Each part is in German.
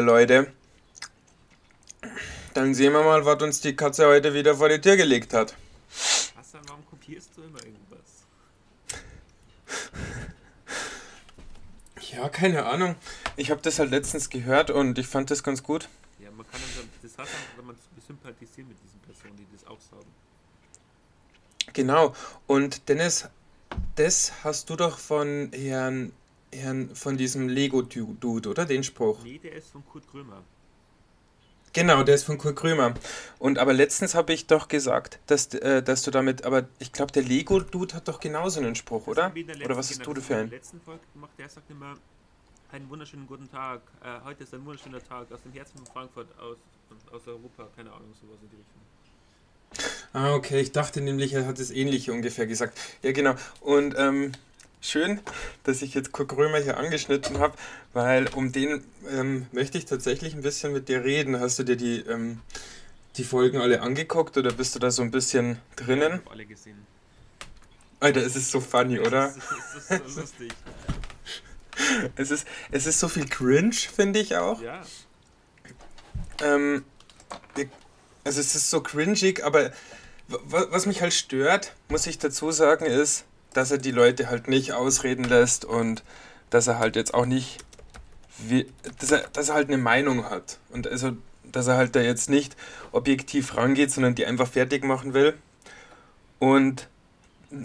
Liebe Leute. Dann sehen wir mal, was uns die Katze heute wieder vor die Tür gelegt hat. Hassan, warum kopierst du immer irgendwas? Ja, keine Ahnung. Ich habe das halt letztens gehört und ich fand das ganz gut. Ja, man kann dann das Hassan, wenn man sympathisiert mit diesen Personen, die das auch sagen. Genau. Und Dennis, das hast du doch von Herrn, Herrn von diesem Lego-Dude, oder? Den Spruch. Nee, der ist von Kurt Krömer. Genau, der ist von Kurt Krömer. Und aber letztens habe ich doch gesagt, dass, äh, dass du damit, aber ich glaube, der Lego-Dude hat doch genauso einen Spruch, Das oder? Oder was hast du für das haben wir in der letzten Folge gemacht, der sagt immer, einen wunderschönen guten Tag. Äh, heute ist ein wunderschöner Tag aus dem Herzen von Frankfurt, aus, aus Europa, keine Ahnung, sowas in die Richtung. Ah, okay, ich dachte nämlich, er hat das Ähnliche ungefähr gesagt. Ja, genau. Und ähm, schön, dass ich jetzt Kurt Krömer hier angeschnitten habe, weil um den ähm, möchte ich tatsächlich ein bisschen mit dir reden. Hast du dir die, ähm, die Folgen alle angeguckt oder bist du da so ein bisschen Ich drinnen? habe alle gesehen. Alter, es ist so funny, oder? Das ist, das ist so lustig. Es ist, es ist so viel Cringe, finde ich auch. Ja, Ähm, also es ist so cringig, aber wa- was mich halt stört, muss ich dazu sagen, ist, dass er die Leute halt nicht ausreden lässt und dass er halt jetzt auch nicht, wie, dass, er, dass er halt eine Meinung hat. Und also, dass er halt da jetzt nicht objektiv rangeht, sondern die einfach fertig machen will. Und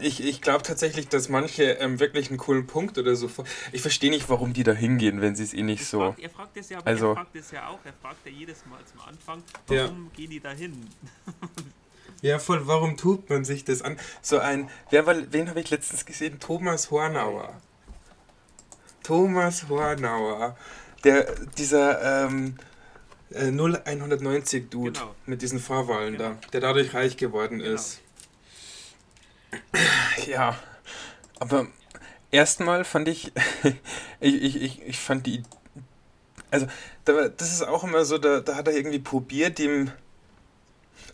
ich, ich glaube tatsächlich, dass manche ähm, wirklich einen coolen Punkt oder so. Ich verstehe nicht, warum die da hingehen, wenn sie es eh nicht er so. fragt, er fragt es ja, Also- er fragt es ja auch. Er fragt ja jedes Mal zum Anfang, Ja. warum gehen die da hin? Ja, voll, warum tut man sich das an? So ein, wer war, wen habe ich letztens gesehen? Thomas Hornauer. Thomas Hornauer. Der, dieser ähm, äh, 0190 Dude Genau. mit diesen Vorwahlen Genau. da, der dadurch reich geworden Genau. ist. Ja, aber erstmal fand ich, ich, ich, ich, ich fand die, also da, das ist auch immer so, da, da hat er irgendwie probiert, ihm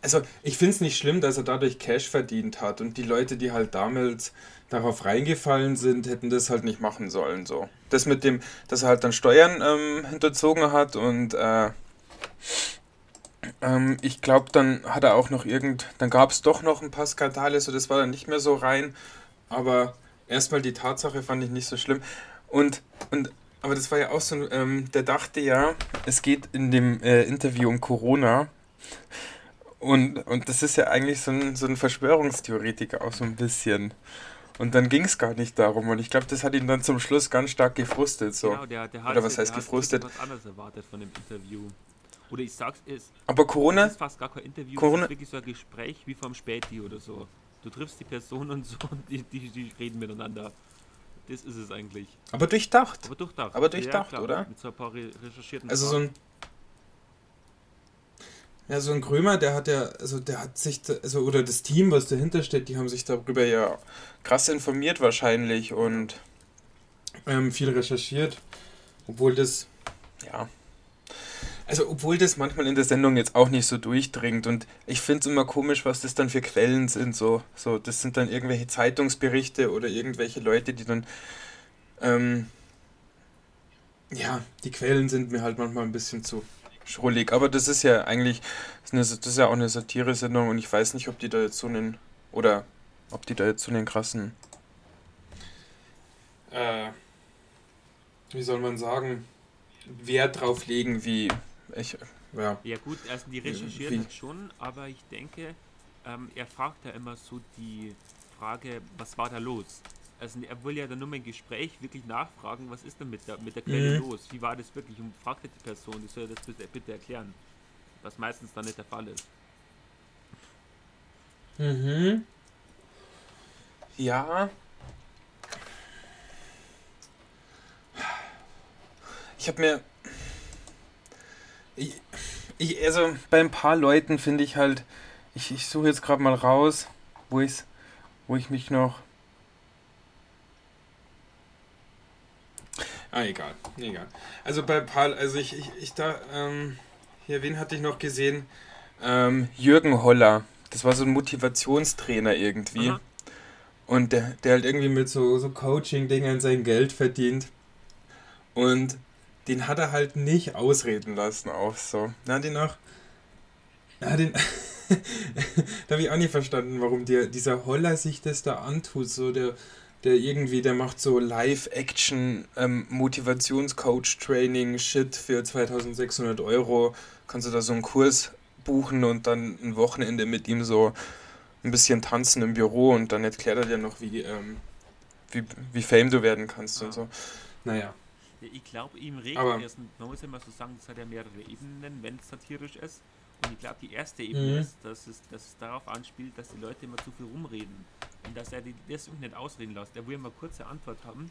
also, ich finde es nicht schlimm, dass er dadurch Cash verdient hat und die Leute, die halt damals darauf reingefallen sind, hätten das halt nicht machen sollen. So. Das mit dem, dass er halt dann Steuern ähm, hinterzogen hat und äh, ähm, ich glaube, dann hat er auch noch irgend, dann gab es doch noch ein paar Skandale, so das war dann nicht mehr so rein. Aber erstmal die Tatsache fand ich nicht so schlimm. Und, und aber das war ja auch so, ähm, der dachte ja, es geht in dem äh, Interview um Corona. Und, und das ist ja eigentlich so ein, so ein Verschwörungstheoretiker auch so ein bisschen. Und dann ging es gar nicht darum. Und ich glaube, das hat ihn dann zum Schluss ganz stark gefrustet. So. Genau, der, der hat, Oder was der heißt hat gefrustet? Was anderes erwartet von dem Interview. Oder ich sag's, es Aber Corona, ist fast gar kein Interview, Corona- es ist wirklich so ein Gespräch wie vom Späti oder so. Du triffst die Person und so und die, die, die reden miteinander. Das ist es eigentlich. aber durchdacht. Aber durchdacht. Aber durchdacht, klar, oder? Mit so ein paar re recherchierten Also so Fragen. ein. Ja, so ein Krömer, der hat ja, also der hat sich, da, also oder das Team, was dahinter steht, die haben sich darüber ja krass informiert wahrscheinlich und ähm, viel recherchiert. Obwohl das, ja. Also obwohl das manchmal in der Sendung jetzt auch nicht so durchdringt und ich finde es immer komisch, was das dann für Quellen sind. So, so, das sind dann irgendwelche Zeitungsberichte oder irgendwelche Leute, die dann ähm, ja, die Quellen sind mir halt manchmal ein bisschen zu schrullig. Aber das ist ja eigentlich, das ist, ja auch eine Satire-Sendung und ich weiß nicht, ob die da jetzt so einen, oder ob die da jetzt so einen krassen, äh, wie soll man sagen, Wert drauf legen, wie, ich, ja. Ja gut, also die recherchieren schon, aber ich denke, ähm, er fragt ja immer so die Frage, was war da los? Also er will ja dann nur mal im Gespräch wirklich nachfragen, was ist denn mit der, mit der Quelle Mhm. los? Wie war das wirklich? Und fragte die Person, die soll das bitte, bitte erklären. Was meistens dann nicht der Fall ist. Mhm. Ja. Ich habe mir. Ich, ich, also bei ein paar Leuten finde ich halt. Ich, ich suche jetzt gerade mal raus, wo ich's, wo ich mich noch. Ah, egal. Egal. Also bei paar, also ich, ich, ich da, ähm, hier, wen hatte ich noch gesehen? Ähm, Jürgen Holler. Das war so ein Motivationstrainer irgendwie. Aha. Und der, der halt irgendwie mit so, so Coaching-Dingern sein Geld verdient. Und den hat er halt nicht ausreden lassen auch so. Na, den auch. Ja, den. da habe ich auch nicht verstanden, warum der, dieser Holler sich das da antut. So, der, der irgendwie, der macht so Live-Action, ähm, Motivationscoach-Training, Shit für 2600 Euro. Kannst du da so einen Kurs buchen und dann ein Wochenende mit ihm so ein bisschen tanzen im Büro und dann erklärt er dir noch, wie, ähm, wie, wie Fame du werden kannst ah. und so. Naja. Ich glaube, ihm regnet erst, man muss immer so sagen, es hat ja mehrere Ebenen, wenn es satirisch ist. Und ich glaube, die erste Ebene mhm. ist, dass es, dass es darauf anspielt, dass die Leute immer zu viel rumreden. Und dass er die deswegen nicht ausreden lässt. Er will immer kurze Antwort haben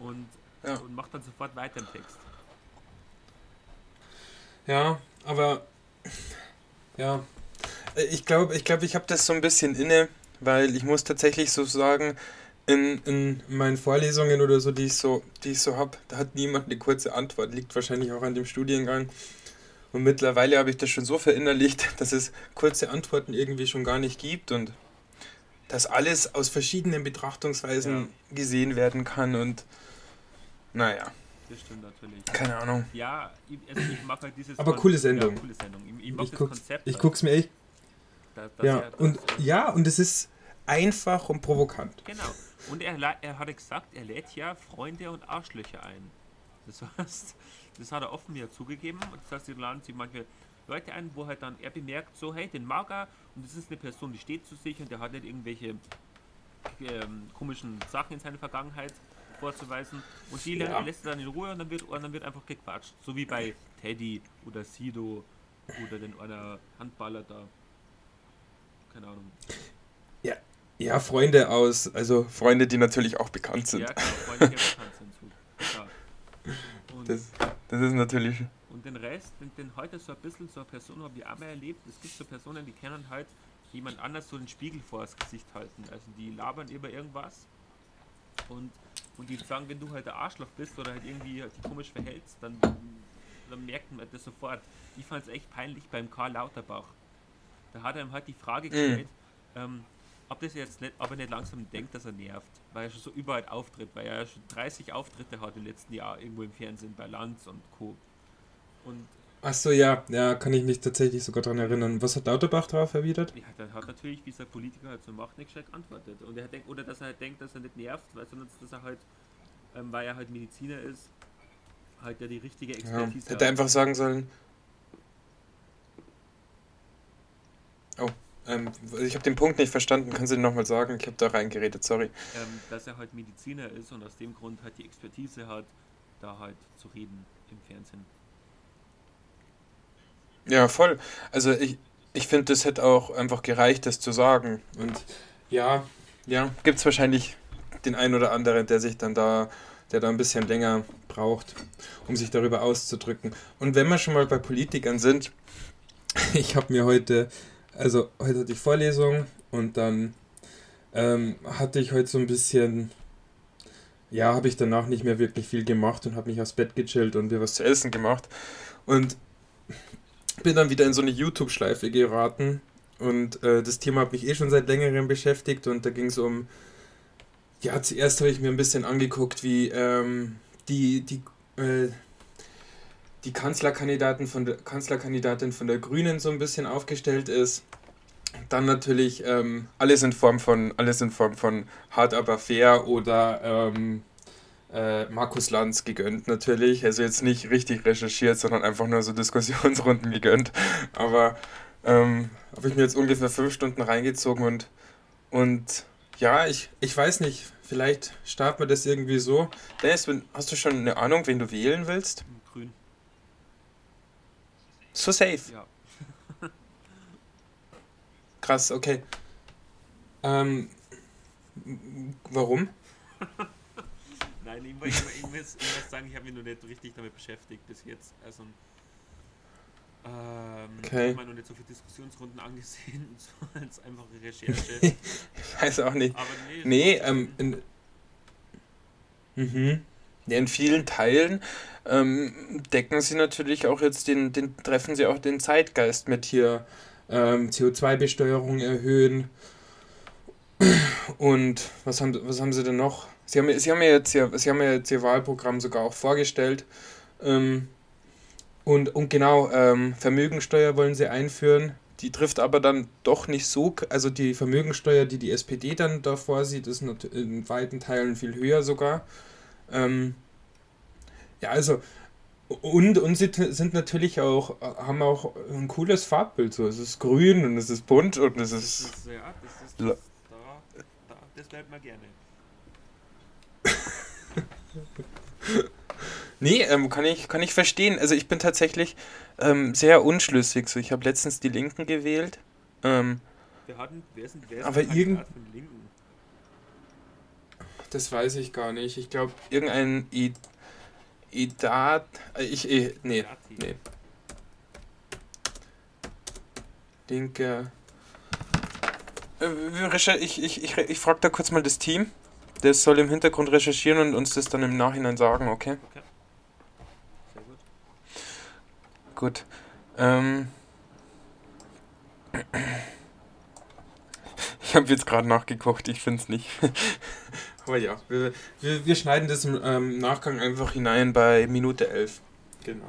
und, ja. und macht dann sofort weiter im Text. Ja, aber ja, ich glaube, ich, glaub, ich habe das so ein bisschen inne, weil ich muss tatsächlich so sagen, in, in meinen Vorlesungen oder so, die ich so, die ich so habe, da hat niemand eine kurze Antwort. Liegt wahrscheinlich auch an dem Studiengang. Und mittlerweile habe ich das schon so verinnerlicht, dass es kurze Antworten irgendwie schon gar nicht gibt und dass alles aus verschiedenen Betrachtungsweisen ja. gesehen werden kann und naja. Das stimmt natürlich. Keine Ahnung. Ja, also ich mag halt dieses Aber coole Sendung. Ja, coole Sendung. Ich, ich, ich, guck's, ich guck's mir echt. Da, ja, und, ja, und es ist einfach und provokant. Genau. Und er, er hatte gesagt, er lädt ja Freunde und Arschlöcher ein. Das heißt, das hat er offen ja zugegeben. Das heißt, sie laden sich manche Leute ein, wo halt dann er bemerkt, so, hey, den mag er und das ist eine Person, die steht zu sich und der hat nicht irgendwelche ähm, komischen Sachen in seiner Vergangenheit vorzuweisen. Und die ja. lässt er dann in Ruhe und dann wird, und dann wird einfach gequatscht. So wie bei Teddy oder Sido oder den einer Handballer da. Keine Ahnung. Ja, ja, Freunde aus, also Freunde, die natürlich auch bekannt sind. Ja, genau, Freunde, die bekannt sind. So. Ja. Das, das ist natürlich. Und den Rest, den, den heute so ein bisschen so eine Person habe ich auch mal erlebt. Es gibt so Personen, die kennen halt jemand anders so den Spiegel vor das Gesicht halten. Also die labern über irgendwas und, und die sagen, wenn du halt der Arschloch bist oder halt irgendwie dich komisch verhältst, dann, dann merkt man das sofort. Ich fand es echt peinlich beim Karl Lauterbach. Da hat er ihm halt die Frage mhm. gestellt, mhm. ähm, ob das jetzt nicht, ob er nicht langsam denkt, dass er nervt, weil er schon so überall auftritt, weil er schon 30 Auftritte hat im letzten Jahr irgendwo im Fernsehen bei Lanz und Co. Und Achso, ja, ja, kann ich mich tatsächlich sogar daran erinnern. Was hat Lauterbach darauf erwidert? Ja, der hat natürlich, wie es der Politiker halt so macht, nicht gescheit geantwortet. Und er denkt, oder dass er halt denkt, dass er nicht nervt, weil, sondern dass er halt, ähm, weil er halt Mediziner ist, halt ja die richtige Expertise ja, hätte einfach sagen sollen. Oh. Ähm, ich habe den Punkt nicht verstanden. Kannst du den nochmal sagen? Ich habe da reingeredet, sorry. Ähm, dass er halt Mediziner ist und aus dem Grund halt die Expertise hat, da halt zu reden im Fernsehen. Ja, voll. Also ich, ich finde, das hätte auch einfach gereicht, das zu sagen. Und ja, ja, gibt es wahrscheinlich den einen oder anderen, der sich dann da, der da ein bisschen länger braucht, um sich darüber auszudrücken. Und wenn wir schon mal bei Politikern sind, ich habe mir heute also heute hatte ich Vorlesung und dann ähm, hatte ich heute so ein bisschen, ja, habe ich danach nicht mehr wirklich viel gemacht und habe mich aufs Bett gechillt und mir was zu essen gemacht und bin dann wieder in so eine YouTube-Schleife geraten und äh, das Thema hat mich eh schon seit längerem beschäftigt und da ging es um, ja, zuerst habe ich mir ein bisschen angeguckt, wie ähm, die, die, äh, die Kanzlerkandidaten von der Kanzlerkandidatin von der Grünen so ein bisschen aufgestellt ist. Dann natürlich ähm, alles in Form von alles in Form von hart aber fair oder ähm, äh, Markus Lanz gegönnt natürlich. Also jetzt nicht richtig recherchiert, sondern einfach nur so Diskussionsrunden gegönnt. Aber ähm, habe ich mir jetzt ungefähr fünf Stunden reingezogen und und ja, ich, ich weiß nicht, vielleicht starten wir das irgendwie so. Dennis, hast du schon eine Ahnung, wen du wählen willst? So safe. Ja. Krass, okay. Ähm, warum? Nein, ich, ich, ich, muss, ich muss sagen, ich habe mich noch nicht richtig damit beschäftigt bis jetzt. Also, ähm, okay. Ich habe mir noch nicht so viele Diskussionsrunden angesehen, so als einfache Recherche. ich weiß auch nicht. Aber nee, nee ähm, in, mhm. Ja, in vielen Teilen ähm, decken sie natürlich auch jetzt den, den, treffen sie auch den Zeitgeist mit hier ähm, CO2-Besteuerung erhöhen. Und was haben, was haben sie denn noch? Sie haben, sie haben, ja jetzt, ihr, sie haben ja jetzt ihr Wahlprogramm sogar auch vorgestellt. Ähm, und, und genau, ähm, Vermögensteuer wollen sie einführen. Die trifft aber dann doch nicht so, also die Vermögensteuer, die die SPD dann da vorsieht, ist in weiten Teilen viel höher sogar. Ähm, ja, also und, und sie sind natürlich auch, haben auch ein cooles Farbbild. So. Es ist grün und es ist bunt und es ist. Das ist ja, das ist. Das, da, da, das bleibt mal gerne. Nee, ähm, kann, ich, kann ich verstehen. Also ich bin tatsächlich ähm, sehr unschlüssig. So, ich habe letztens die Linken gewählt. Ähm, wir hatten, wer ist, wer ist aber irgend. Das weiß ich gar nicht. Ich glaube, irgendein I Idat. Äh, ich. Eh, nee. Nee. Linke. Äh, ich, ich, ich, ich frage da kurz mal das Team. Das soll im Hintergrund recherchieren und uns das dann im Nachhinein sagen, okay? Okay. Sehr gut. Gut. Ähm. Ich habe jetzt gerade nachgekocht, ich finde es nicht. Aber ja, wir, wir, wir schneiden das im ähm, Nachgang einfach hinein bei Minute 11. Genau.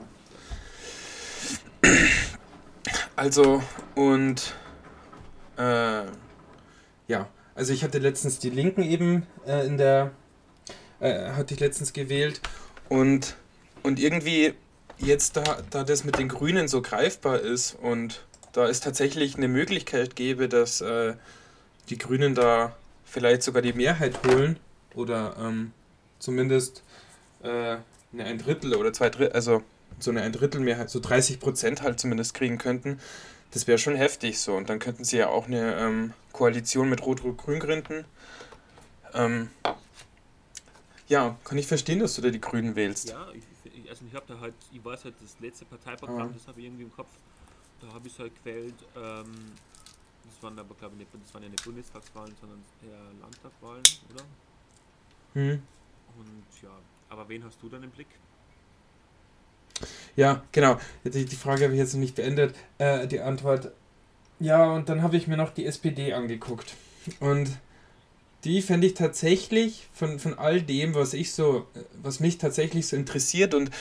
Also, und äh, also ich hatte letztens die Linken eben äh, in der, äh, hatte ich letztens gewählt und, und irgendwie jetzt da, da das mit den Grünen so greifbar ist und da es tatsächlich eine Möglichkeit gäbe, dass äh, die Grünen da vielleicht sogar die Mehrheit holen oder ähm, zumindest äh, eine ein Drittel oder zwei Drittel, also so eine ein Drittel Mehrheit, so 30 Prozent halt zumindest kriegen könnten, das wäre schon heftig so. Und dann könnten sie ja auch eine ähm, Koalition mit Rot-Rot-Grün gründen. Ähm, ja, kann ich verstehen, dass du da die Grünen wählst. Ja, ich, also ich habe da halt, ich weiß halt, das letzte Parteiprogramm, ah. das habe ich irgendwie im Kopf, da habe ich es halt gewählt, ähm, das waren aber glaube ich nicht, das waren ja nicht Bundestagswahlen, sondern eher Landtagswahlen, oder? Hm. Und ja, aber wen hast du dann im Blick? Ja, genau. Die, die Frage habe ich jetzt noch nicht beendet. Äh, die Antwort. Ja, und dann habe ich mir noch die SPD angeguckt. Und die fände ich tatsächlich von, von all dem, was ich so, was mich tatsächlich so interessiert und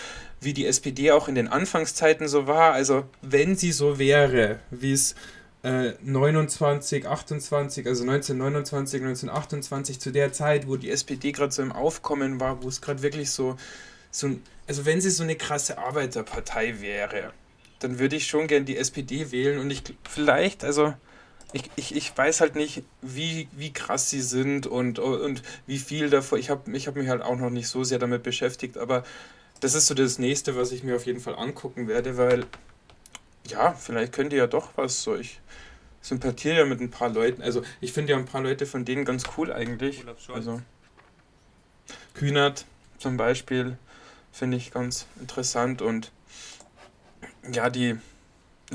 wie die SPD auch in den Anfangszeiten so war, also wenn sie so wäre, wie es 29, äh, 28, also 1929, 1928, zu der Zeit, wo die SPD gerade so im Aufkommen war, wo es gerade wirklich so, so, also wenn sie so eine krasse Arbeiterpartei wäre, dann würde ich schon gern die SPD wählen und ich vielleicht, also ich, ich, ich weiß halt nicht, wie, wie krass sie sind und, und wie viel davor. Ich habe ich hab mich halt auch noch nicht so sehr damit beschäftigt, aber das ist so das nächste, was ich mir auf jeden Fall angucken werde, weil ja, vielleicht könnt ihr ja doch was. So, ich sympathiere ja mit ein paar Leuten. Also ich finde ja ein paar Leute von denen ganz cool eigentlich. Also Kühnert zum Beispiel finde ich ganz interessant und ja, die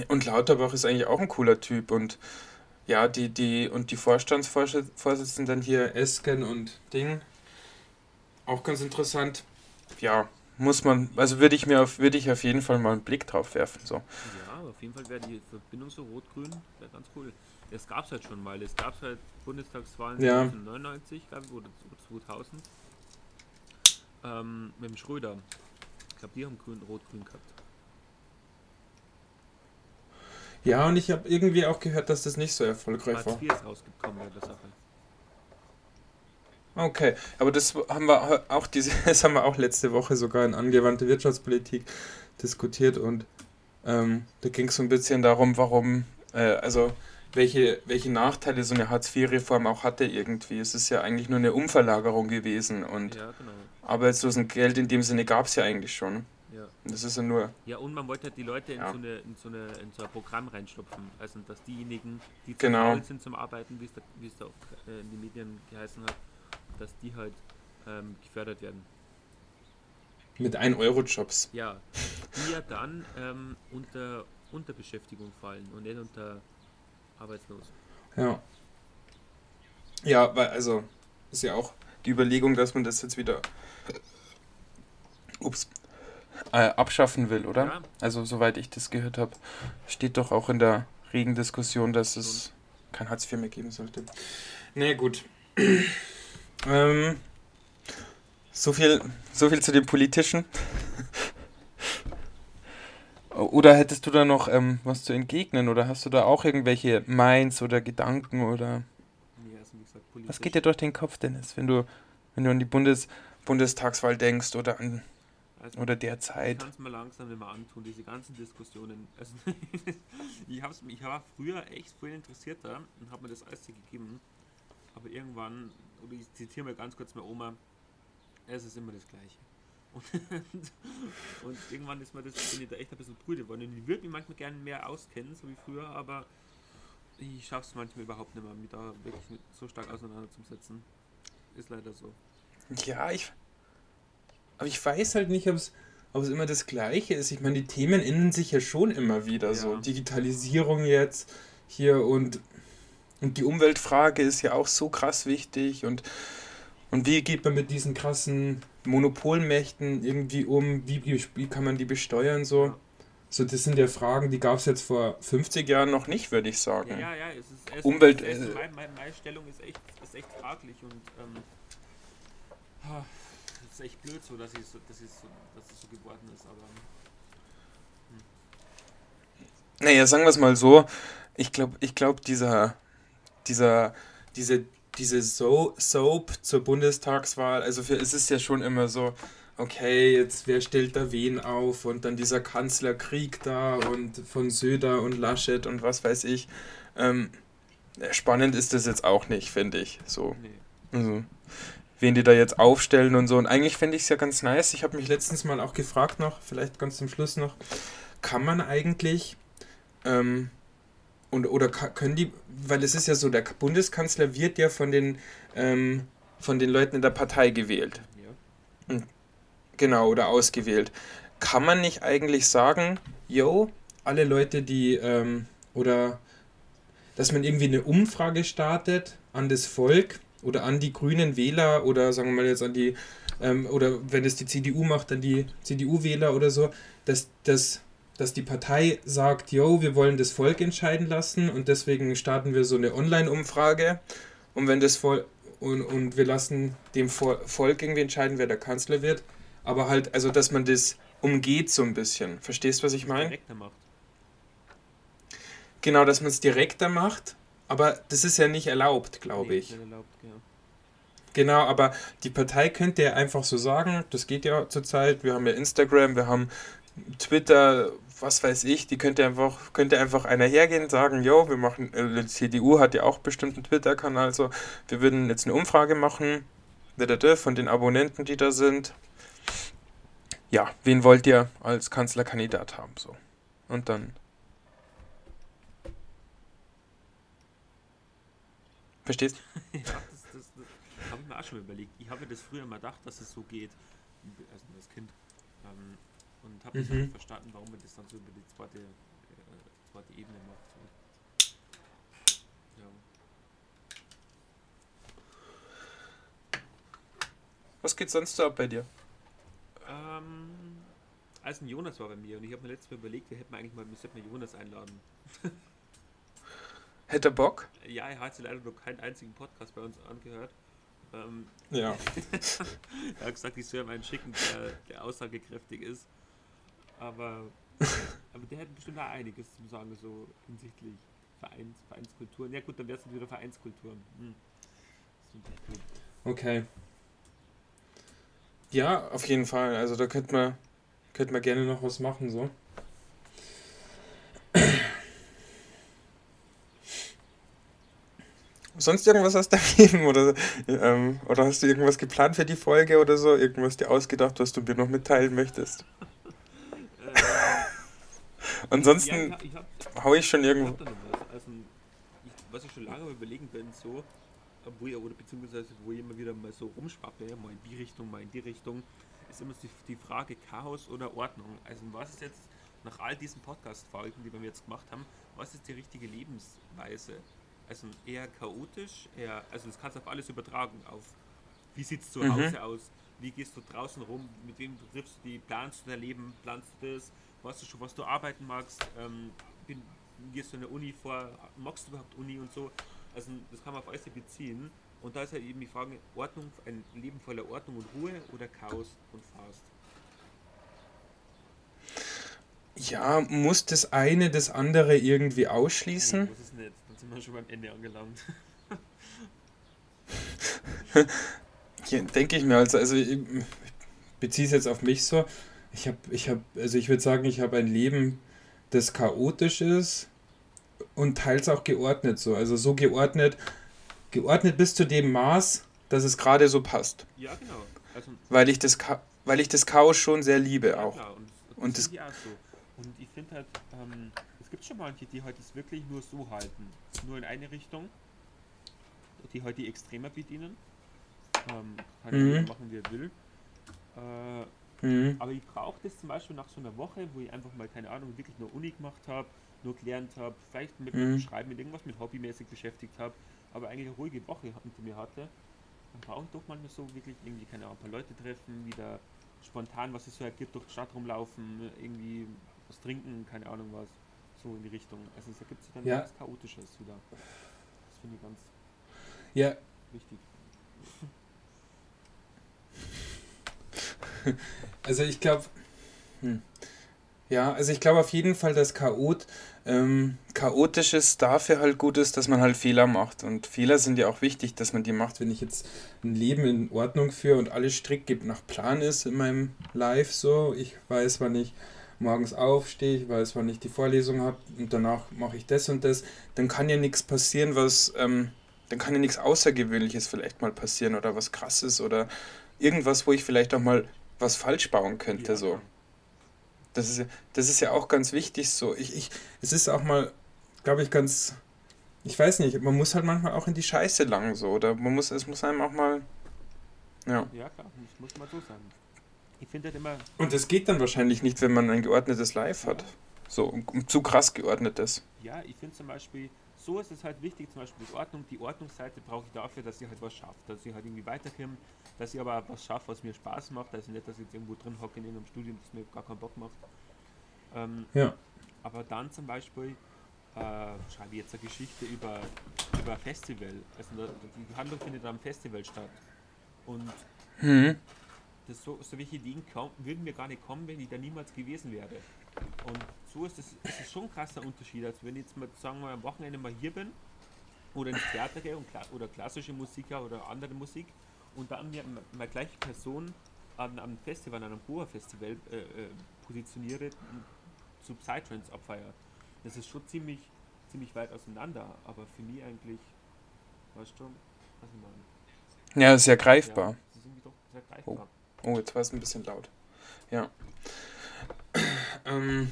und Lauterbach ist eigentlich auch ein cooler Typ und ja, die, die und die Vorstandsvorsitzenden hier, Esken und Ding, auch ganz interessant. Ja, muss man, also würde ich mir auf, würde ich auf jeden Fall mal einen Blick drauf werfen. So. Ja, auf jeden Fall wäre die Verbindung so rot-grün, wäre ganz cool. Es gab es halt schon mal, es gab halt Bundestagswahlen ja. 1999, glaube ich, oder 2000. Ähm, mit dem Schröder. Ich glaube, die haben grün, rot-grün gehabt. Ja, und ich habe irgendwie auch gehört, dass das nicht so erfolgreich war. ist rausgekommen bei der Sache. Okay, aber das haben wir auch diese, das haben wir auch letzte Woche sogar in angewandte Wirtschaftspolitik diskutiert und ähm, da ging es so ein bisschen darum, warum, äh, also welche, welche Nachteile so eine Hartz-IV-Reform auch hatte irgendwie. Es ist ja eigentlich nur eine Umverlagerung gewesen und ja, genau. Arbeitslosengeld in dem Sinne gab es ja eigentlich schon. Ja. Und das ist ja nur. Ja, und man wollte halt die Leute in, ja. so, eine, in, so, eine, in so ein Programm reinstopfen. Also, dass diejenigen, die zu genau. sind zum Arbeiten, wie es da, wie es da auch äh, in den Medien geheißen hat, dass die halt ähm, gefördert werden. Mit 1-Euro-Jobs. Ja, die ja dann ähm, unter Unterbeschäftigung fallen und nicht unter arbeitslos. Ja. Ja, weil also ist ja auch die Überlegung, dass man das jetzt wieder ups, äh, abschaffen will, oder? Ja. Also soweit ich das gehört habe, steht doch auch in der regen Diskussion, dass es kein Hartz IV mehr geben sollte. Nee, gut. Ähm, so, viel, so viel zu dem Politischen. Oder hättest du da noch ähm, was zu entgegnen? Oder hast du da auch irgendwelche Minds oder Gedanken oder. Nee, also gesagt, was geht dir durch den Kopf, Dennis, wenn du, wenn du an die Bundes Bundestagswahl denkst oder an also, oder derzeit? Ich kann es mir langsam mehr antun, diese ganzen Diskussionen. Also, ich, hab's, ich war früher echt viel interessierter und habe mir das alles gegeben. Aber irgendwann, oder ich zitiere mal ganz kurz meine Oma, es ist immer das Gleiche. Und, und irgendwann ist mir das, bin ich da echt ein bisschen brüde geworden. Und ich würde mich manchmal gerne mehr auskennen, so wie früher, aber ich schaffe es manchmal überhaupt nicht mehr, mich da wirklich so stark auseinanderzusetzen. Ist leider so. Ja, ich. Aber ich weiß halt nicht, ob es ob es immer das Gleiche ist. Ich meine, die Themen ändern sich ja schon immer wieder. Ja. So Digitalisierung jetzt hier und, und die Umweltfrage ist ja auch so krass wichtig. Und, und wie geht man mit diesen krassen Monopolmächten irgendwie um? Wie, wie kann man die besteuern so? Ja. So, das sind ja Fragen, die gab es jetzt vor 50 Jahren noch nicht, würde ich sagen. Ja, ja, es ist, es Umwelt. Ist, es ist, meine, meine Stellung ist echt, ist echt fraglich und ähm, ist echt blöd so, dass, ich so, dass, so, dass es so geworden ist, aber. Hm. Naja, sagen wir es mal so. Ich glaube, ich glaub, dieser, dieser, diese, diese so Soap zur Bundestagswahl, also für, es ist ja schon immer so, okay, jetzt wer stellt da wen auf und dann dieser Kanzlerkrieg da und von Söder und Laschet und was weiß ich. Ähm, spannend ist das jetzt auch nicht, finde ich. So. Nee. Also, wen die da jetzt aufstellen und so. Und eigentlich fände ich es ja ganz nice. Ich habe mich letztens mal auch gefragt noch, vielleicht ganz zum Schluss noch, kann man eigentlich ähm, und, oder können die, weil es ist ja so, der Bundeskanzler wird ja von den, ähm, von den Leuten in der Partei gewählt. Ja. Genau, oder ausgewählt. Kann man nicht eigentlich sagen, yo, alle Leute, die, ähm, oder dass man irgendwie eine Umfrage startet an das Volk, oder an die grünen Wähler oder sagen wir mal jetzt an die, ähm, oder wenn es die CDU macht, dann die CDU-Wähler oder so, dass, dass, dass die Partei sagt, yo, wir wollen das Volk entscheiden lassen und deswegen starten wir so eine Online-Umfrage und wenn das Volk und, und wir lassen dem Volk irgendwie entscheiden, wer der Kanzler wird, aber halt, also dass man das umgeht so ein bisschen. Verstehst du, was ich meine? Genau, dass man es direkter macht aber das ist ja nicht erlaubt, glaube nee, ich. Erlaubt, ja. Genau, aber die Partei könnte ja einfach so sagen, das geht ja zurzeit, wir haben ja Instagram, wir haben Twitter, was weiß ich, die könnte einfach, könnte einfach einer hergehen und sagen, jo, wir machen, äh, die CDU hat ja auch bestimmt einen Twitter-Kanal, so, wir würden jetzt eine Umfrage machen, von den Abonnenten, die da sind. Ja, wen wollt ihr als Kanzlerkandidat haben, so. Und dann Verstehst? ja, das, das, das habe ich mir auch schon überlegt. Ich habe das früher mal gedacht, dass es so geht, also als Kind. Ähm, und habe mhm. nicht verstanden, warum man das dann so über die zweite, äh, zweite Ebene macht. So. Ja. Was geht sonst so ab bei dir? Ähm, als ein Jonas war bei mir und ich habe mir letztes Mal überlegt, wir hätten eigentlich mal, wir sollten Jonas einladen. Hätte Bock? Ja, er hat sich leider noch keinen einzigen Podcast bei uns angehört. Ähm, ja. er hat gesagt, ich soll ihm einen schicken, der, der aussagekräftig ist. Aber, aber der hätte bestimmt auch einiges zu sagen, so hinsichtlich Vereins, Vereinskulturen. Ja gut, dann wäre es wieder Vereinskulturen. Hm. Okay. Ja, auf jeden Fall. Also da könnte man, könnte man gerne noch was machen, so. Sonst irgendwas aus deinem Leben? Oder, ähm, oder hast du irgendwas geplant für die Folge oder so? Irgendwas dir ausgedacht, was du mir noch mitteilen möchtest? Äh, Ansonsten ja, ich hab, ich hab, hau ich schon irgendwo. Ich also, was ich schon lange überlegen bin, so, wo ich, oder beziehungsweise wo ich immer wieder mal so rumschwappe, mal in die Richtung, mal in die Richtung, ist immer die, die Frage Chaos oder Ordnung. Also was ist jetzt nach all diesen Podcast-Folgen, die wir jetzt gemacht haben, was ist die richtige Lebensweise? Also eher chaotisch, eher, also das kannst du auf alles übertragen, auf wie sieht es zu mhm. Hause aus, wie gehst du draußen rum, mit wem triffst du die, planst du dein Leben, planst du das, weißt du schon, was du arbeiten magst, ähm, bin, gehst du in der Uni vor, magst du überhaupt Uni und so, also das kann man auf alles beziehen und da ist halt eben die Frage, Ordnung, ein Leben voller Ordnung und Ruhe oder Chaos und Fast. Ja, muss das eine das andere irgendwie ausschließen? Nee, muss es nicht. Dann sind wir schon beim Ende angelangt. ja, denke ich mir also, also ich beziehe es jetzt auf mich so. Ich habe, ich habe, also ich würde sagen, ich habe ein Leben, das chaotisch ist und teils auch geordnet so. Also so geordnet, geordnet bis zu dem Maß, dass es gerade so passt. Ja, genau. Also, weil ich das, weil ich das Chaos schon sehr liebe ja, auch. Klar. Und, und das, das so. Und ich finde halt, ähm, es gibt schon manche, die halt es wirklich nur so halten, nur in eine Richtung, die halt die Extremer bedienen. Ähm, kann mhm. machen, wie er will. Äh, mhm. Aber ich brauche das zum Beispiel nach so einer Woche, wo ich einfach mal, keine Ahnung, wirklich nur Uni gemacht habe, nur gelernt habe, vielleicht mit mhm. Schreiben, mit irgendwas mit hobbymäßig beschäftigt habe, aber eigentlich eine ruhige Woche hinter mir hatte. Dann brauche ich doch manchmal so wirklich irgendwie, keine Ahnung, ein paar Leute treffen, wieder spontan, was es so ergibt, durch die Stadt rumlaufen, irgendwie was trinken, keine Ahnung was, so in die Richtung. Also es ergibt sich dann ja. was Chaotisches wieder. Das finde ich ganz ja. wichtig. Also ich glaube, hm. ja, also ich glaube auf jeden Fall, dass Chaot, ähm, Chaotisches dafür halt gut ist, dass man halt Fehler macht. Und Fehler sind ja auch wichtig, dass man die macht, wenn ich jetzt ein Leben in Ordnung führe und alles strikt gibt nach Plan ist in meinem Live so. Ich weiß, wann ich morgens aufstehe, ich weiß, wann ich die Vorlesung habe und danach mache ich das und das, dann kann ja nichts passieren, was, ähm, dann kann ja nichts Außergewöhnliches vielleicht mal passieren oder was krasses oder irgendwas, wo ich vielleicht auch mal was falsch bauen könnte, ja. so. Das ist, das ist ja auch ganz wichtig so. Ich, ich, es ist auch mal, glaube ich, ganz, ich weiß nicht, man muss halt manchmal auch in die Scheiße lang so, oder man muss, es muss einem auch mal, ja. Ja, klar, das muss man so sagen. Ich finde halt immer. Und das geht dann wahrscheinlich nicht, wenn man ein geordnetes Live hat. So, um, zu krass geordnetes. Ja, ich finde zum Beispiel, so ist es halt wichtig, zum Beispiel die Ordnung. Die Ordnungsseite brauche ich dafür, dass ich halt was schaffe, dass ich halt irgendwie weiterkomme, dass ich aber was schaffe, was mir Spaß macht. Also nicht, dass ich jetzt irgendwo drin hocke in irgendeinem Studium, das mir gar keinen Bock macht. Ähm, ja. Aber dann zum Beispiel äh, schreibe ich jetzt eine Geschichte über, über Festival. Also die Handlung findet am Festival statt. Und mhm das so, so welche Ideen kaum, würden mir gar nicht kommen, wenn ich da niemals gewesen wäre. Und so ist es ist schon ein krasser Unterschied, als wenn ich jetzt mal, sagen wir, am Wochenende mal hier bin oder ins Theater gehe und, oder klassische Musiker oder andere Musik und dann mir mal gleiche Person an einem Festival, an einem Goa-Festival äh, äh, positioniere zu Psytrance abfeiere. Das ist schon ziemlich, ziemlich weit auseinander, aber für mich eigentlich, weißt du, was ich meine. Ja, sehr greifbar. Ja, das ist irgendwie doch sehr greifbar. Oh. Oh, jetzt war es ein bisschen laut. Ja. ähm.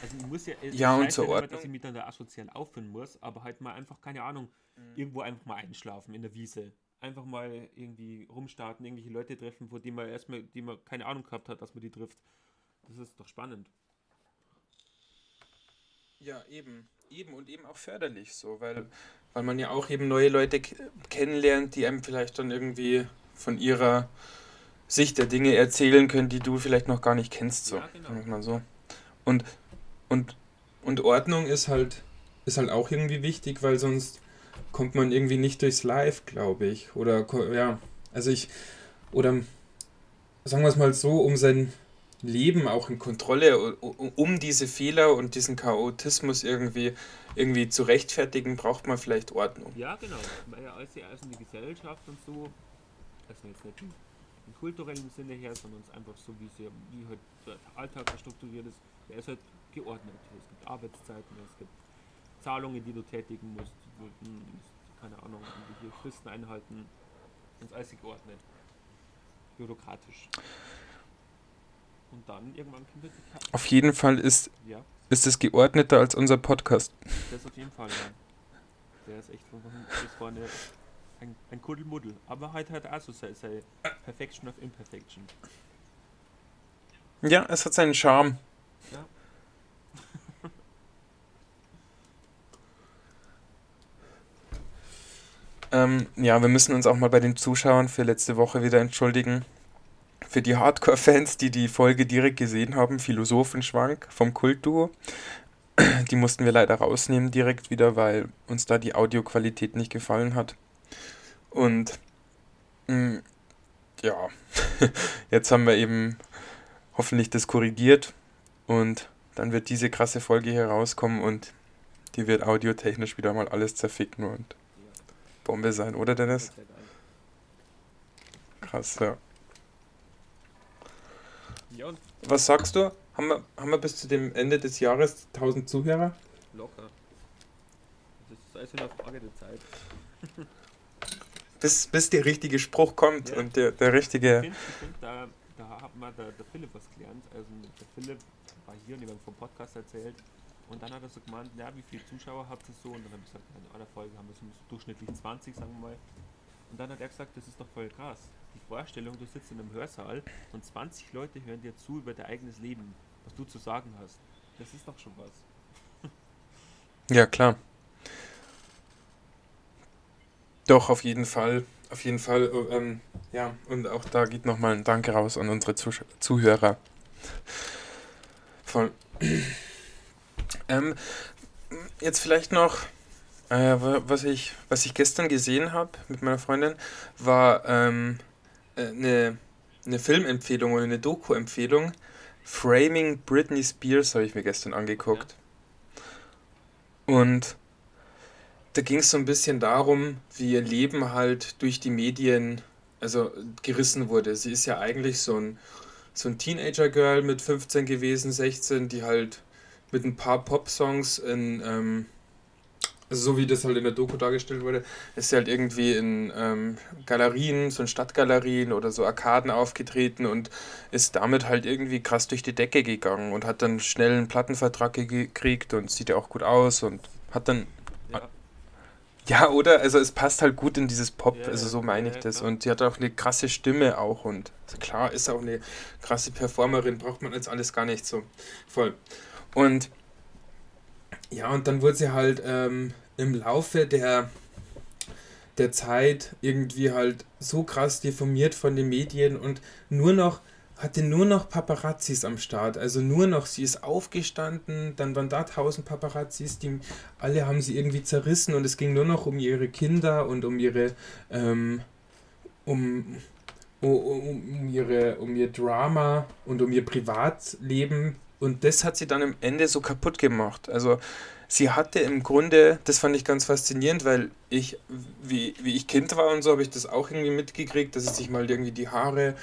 Also ich muss ja, ja und zur Ordnung. dass ich mich dann da asozial aufführen muss, aber halt mal einfach, keine Ahnung, mhm. irgendwo einfach mal einschlafen in der Wiese. Einfach mal irgendwie rumstarten, irgendwelche Leute treffen, vor denen man erstmal, die man keine Ahnung gehabt hat, dass man die trifft. Das ist doch spannend. Ja, eben. Eben und eben auch förderlich so, weil, weil man ja auch eben neue Leute kennenlernt, die einem vielleicht dann irgendwie von ihrer Sicht der Dinge erzählen können, die du vielleicht noch gar nicht kennst, so, ja, genau. mal so. Und, und, und Ordnung ist halt, ist halt auch irgendwie wichtig, weil sonst kommt man irgendwie nicht durchs Live, glaube ich. Oder, ja, also ich, oder sagen wir es mal so, um sein Leben auch in Kontrolle, um diese Fehler und diesen Chaotismus irgendwie, irgendwie zu rechtfertigen, braucht man vielleicht Ordnung. Ja, genau. Weil ja alles in die Gesellschaft und so, also jetzt nicht im kulturellen Sinne her, sondern es einfach so, wie, sie, wie halt der Alltag strukturiert ist. Der ist halt geordnet. Es gibt Arbeitszeiten, es gibt Zahlungen, die du tätigen musst, keine Ahnung, irgendwelche Fristen einhalten. Und alles geordnet. Bürokratisch. Und dann irgendwann kommt die Auf jeden Fall ist, ja. ist es geordneter als unser Podcast. Das auf jeden Fall, ja. Der ist echt von vorne ein, ein Kuddelmuddel. Aber halt halt auch so sei, sei Perfection of Imperfection. Ja, es hat seinen Charme. Ja. ähm, ja, wir müssen uns auch mal bei den Zuschauern für letzte Woche wieder entschuldigen. Für die Hardcore-Fans, die die Folge direkt gesehen haben, Philosophenschwank vom Kultduo. Die mussten wir leider rausnehmen direkt wieder, weil uns da die Audioqualität nicht gefallen hat. Und mh, mm, ja, jetzt haben wir eben hoffentlich das korrigiert. Und dann wird diese krasse Folge hier rauskommen und die wird audiotechnisch wieder mal alles zerficken und Bombe sein, oder Dennis? Krass, ja. ja Was sagst du? Haben wir, haben wir bis zu dem Ende des Jahres 1000 Zuhörer? Locker. Das ist also eine Frage der Zeit. bis, bis der richtige Spruch kommt ja. und der, der richtige. Ich finde, find, da, da hat mal der, der Philipp was gelernt. Also der Philipp war hier und ich habe vom Podcast erzählt. Und dann hat er so gemeint, ja, wie viele Zuschauer habt ihr so? Und dann habe ich gesagt, in einer Folge haben wir so durchschnittlich 20, sagen wir mal. Und dann hat er gesagt, das ist doch voll krass. Die Vorstellung, du sitzt in einem Hörsaal und 20 Leute hören dir zu über dein eigenes Leben, was du zu sagen hast. Das ist doch schon was. ja, klar. Doch, auf jeden Fall. Auf jeden Fall. Oh, ähm, ja, und auch da geht nochmal ein Danke raus an unsere Zuh Zuhörer. Voll. Ähm, jetzt vielleicht noch, äh, was, ich, was ich gestern gesehen habe mit meiner Freundin, war ähm, äh, eine, eine Filmempfehlung oder eine Doku-Empfehlung. Framing Britney Spears habe ich mir gestern angeguckt. Ja. Und da ging es so ein bisschen darum, wie ihr Leben halt durch die Medien also gerissen wurde. Sie ist ja eigentlich so ein, so ein Teenager-Girl mit 15 gewesen, 16, die halt mit ein paar Pop-Songs in, ähm, also so wie das halt in der Doku dargestellt wurde, ist sie halt irgendwie in ähm, Galerien, so in Stadtgalerien oder so Arkaden aufgetreten und ist damit halt irgendwie krass durch die Decke gegangen und hat dann schnell einen Plattenvertrag gekriegt und sieht ja auch gut aus und hat dann ja. Oder? Also es passt halt gut in dieses Pop, ja, also so meine ja, ich das. Und sie hat auch eine krasse Stimme auch und klar ist auch eine krasse Performerin, braucht man jetzt alles gar nicht so voll. Und ja, und dann wurde sie halt ähm, im Laufe der, der Zeit irgendwie halt so krass deformiert von den Medien und nur noch hatte nur noch Paparazzis am Start. Also nur noch, sie ist aufgestanden, dann waren da tausend Paparazzis, die alle haben sie irgendwie zerrissen und es ging nur noch um ihre Kinder und um ihre, ähm, um, um, um, ihre, um ihr Drama und um ihr Privatleben und das hat sie dann am Ende so kaputt gemacht. Also sie hatte im Grunde, das fand ich ganz faszinierend, weil ich, wie, wie ich Kind war und so, habe ich das auch irgendwie mitgekriegt, dass sie sich mal irgendwie die Haare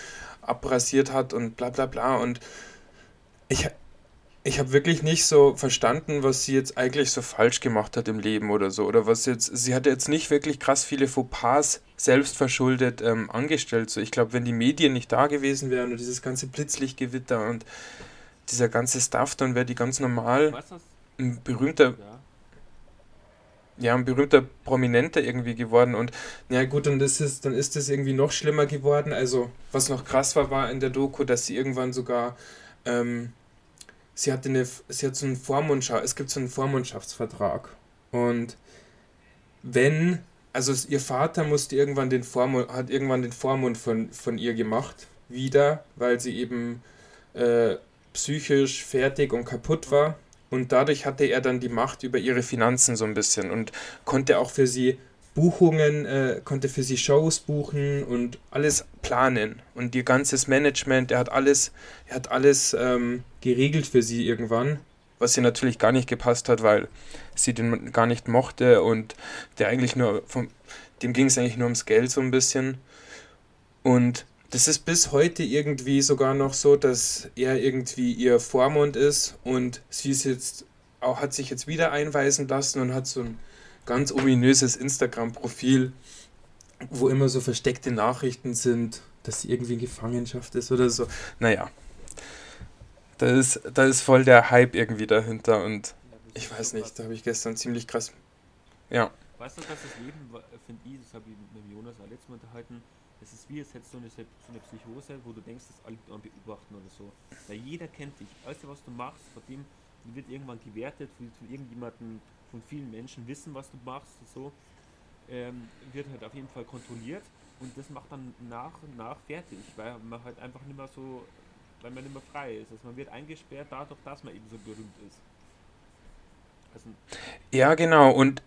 abrasiert hat und bla bla bla. Und ich, ich habe wirklich nicht so verstanden, was sie jetzt eigentlich so falsch gemacht hat im Leben oder so. Oder was jetzt, sie hatte jetzt nicht wirklich krass viele Fauxpas selbstverschuldet ähm, angestellt. So, ich glaube, wenn die Medien nicht da gewesen wären und dieses ganze Blitzlichtgewitter und dieser ganze Stuff, dann wäre die ganz normal ein berühmter, ja. Ja. ein berühmter Prominenter irgendwie geworden und ja gut, das ist, dann ist das irgendwie noch schlimmer geworden. Also, was noch krass war, war in der Doku, dass sie irgendwann sogar, ähm, sie hatte eine, sie hat so einen Vormundschaft, es gibt so einen Vormundschaftsvertrag und wenn, also ihr Vater musste irgendwann den Vormund, hat irgendwann den Vormund von, von ihr gemacht, wieder, weil sie eben äh, psychisch fertig und kaputt war. Und dadurch hatte er dann die Macht über ihre Finanzen so ein bisschen und konnte auch für sie Buchungen, äh, konnte für sie Shows buchen und alles planen. Und ihr ganzes Management, er hat alles, er hat alles ähm, geregelt für sie irgendwann, was ihr natürlich gar nicht gepasst hat, weil sie den gar nicht mochte und der eigentlich nur vom, dem ging es eigentlich nur ums Geld so ein bisschen. Und das ist bis heute irgendwie sogar noch so, dass er irgendwie ihr Vormund ist und sie ist jetzt auch, hat sich jetzt wieder einweisen lassen und hat so ein ganz ominöses Instagram-Profil, wo immer so versteckte Nachrichten sind, dass sie irgendwie in Gefangenschaft ist oder so. Naja, da ist, da ist voll der Hype irgendwie dahinter und ich weiß nicht, da habe ich gestern ziemlich krass. Ja. Weißt du, dass das Leben, finde ich, das habe ich mit Jonas auch letztes Mal unterhalten, es ist wie, als hättest du eine, so eine Psychose, wo du denkst, dass alle an beobachten oder so. Weil jeder kennt dich. Alles, was du machst, von dem wird irgendwann gewertet, von, von irgendjemandem, von vielen Menschen wissen, was du machst und so. Ähm, wird halt auf jeden Fall kontrolliert und das macht dann nach und nach fertig, weil man halt einfach nicht mehr so, weil man nicht mehr frei ist. Also man wird eingesperrt dadurch, dass man eben so berühmt ist. Also ja, genau. Und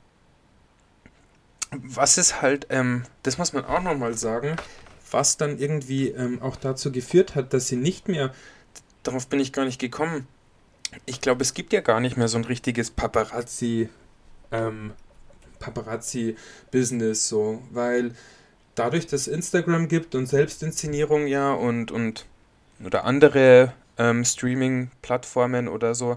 was ist halt, ähm, das muss man auch nochmal sagen, was dann irgendwie ähm, auch dazu geführt hat, dass sie nicht mehr, darauf bin ich gar nicht gekommen, ich glaube, es gibt ja gar nicht mehr so ein richtiges Paparazzi, ähm, Paparazzi-Business so, weil dadurch, dass Instagram gibt und Selbstinszenierung ja und, und oder andere ähm, Streaming-Plattformen oder so,